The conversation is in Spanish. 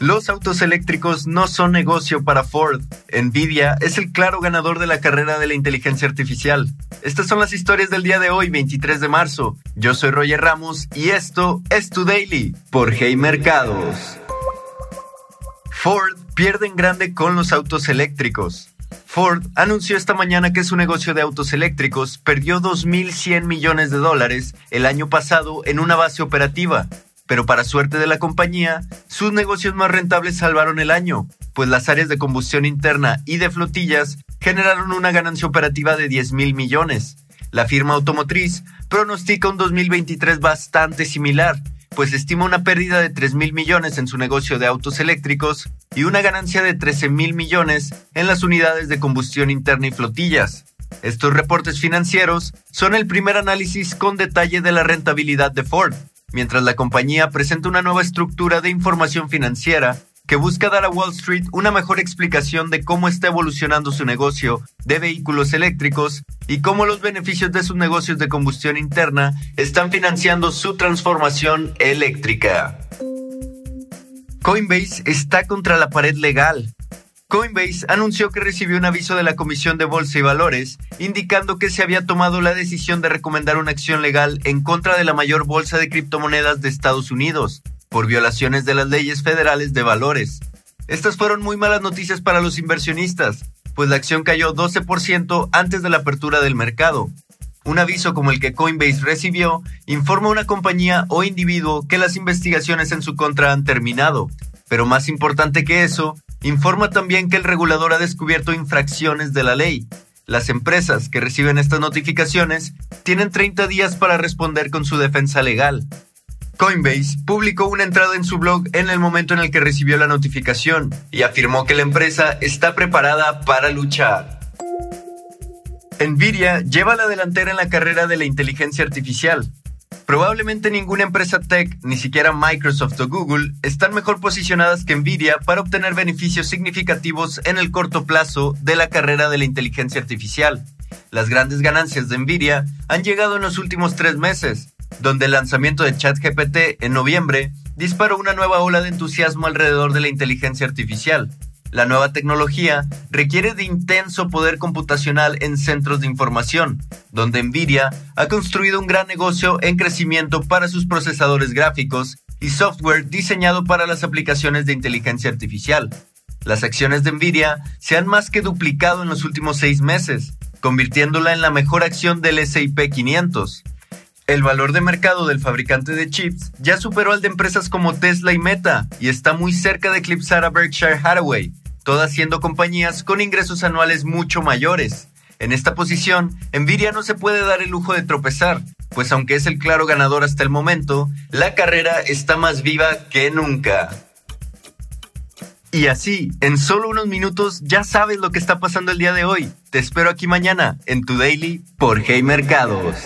Los autos eléctricos no son negocio para Ford. Nvidia es el claro ganador de la carrera de la inteligencia artificial. Estas son las historias del día de hoy, 23 de marzo. Yo soy Roger Ramos y esto es Tu Daily por Hey Mercados. Ford pierde en grande con los autos eléctricos. Ford anunció esta mañana que su negocio de autos eléctricos perdió 2.100 millones de dólares el año pasado en una base operativa, pero para suerte de la compañía, sus negocios más rentables salvaron el año, pues las áreas de combustión interna y de flotillas generaron una ganancia operativa de 10 mil millones. La firma automotriz pronostica un 2023 bastante similar, pues estima una pérdida de 3 mil millones en su negocio de autos eléctricos y una ganancia de 13 mil millones en las unidades de combustión interna y flotillas. Estos reportes financieros son el primer análisis con detalle de la rentabilidad de Ford, mientras la compañía presenta una nueva estructura de información financiera que busca dar a Wall Street una mejor explicación de cómo está evolucionando su negocio de vehículos eléctricos y cómo los beneficios de sus negocios de combustión interna están financiando su transformación eléctrica. Coinbase está contra la pared legal Coinbase anunció que recibió un aviso de la Comisión de Bolsa y Valores indicando que se había tomado la decisión de recomendar una acción legal en contra de la mayor bolsa de criptomonedas de Estados Unidos por violaciones de las leyes federales de valores. Estas fueron muy malas noticias para los inversionistas, pues la acción cayó 12% antes de la apertura del mercado. Un aviso como el que Coinbase recibió informa a una compañía o individuo que las investigaciones en su contra han terminado, pero más importante que eso, Informa también que el regulador ha descubierto infracciones de la ley. Las empresas que reciben estas notificaciones tienen 30 días para responder con su defensa legal. Coinbase publicó una entrada en su blog en el momento en el que recibió la notificación y afirmó que la empresa está preparada para luchar. Nvidia lleva la delantera en la carrera de la inteligencia artificial, Probablemente ninguna empresa tech, ni siquiera Microsoft o Google, están mejor posicionadas que Nvidia para obtener beneficios significativos en el corto plazo de la carrera de la inteligencia artificial. Las grandes ganancias de Nvidia han llegado en los últimos tres meses, donde el lanzamiento de ChatGPT en noviembre disparó una nueva ola de entusiasmo alrededor de la inteligencia artificial. La nueva tecnología requiere de intenso poder computacional en centros de información, donde Nvidia ha construido un gran negocio en crecimiento para sus procesadores gráficos y software diseñado para las aplicaciones de inteligencia artificial. Las acciones de Nvidia se han más que duplicado en los últimos seis meses, convirtiéndola en la mejor acción del SIP 500. El valor de mercado del fabricante de chips ya superó al de empresas como Tesla y Meta y está muy cerca de eclipsar a Berkshire Hathaway, todas siendo compañías con ingresos anuales mucho mayores. En esta posición, Nvidia no se puede dar el lujo de tropezar, pues aunque es el claro ganador hasta el momento, la carrera está más viva que nunca. Y así, en solo unos minutos ya sabes lo que está pasando el día de hoy. Te espero aquí mañana en tu daily por Hey Mercados.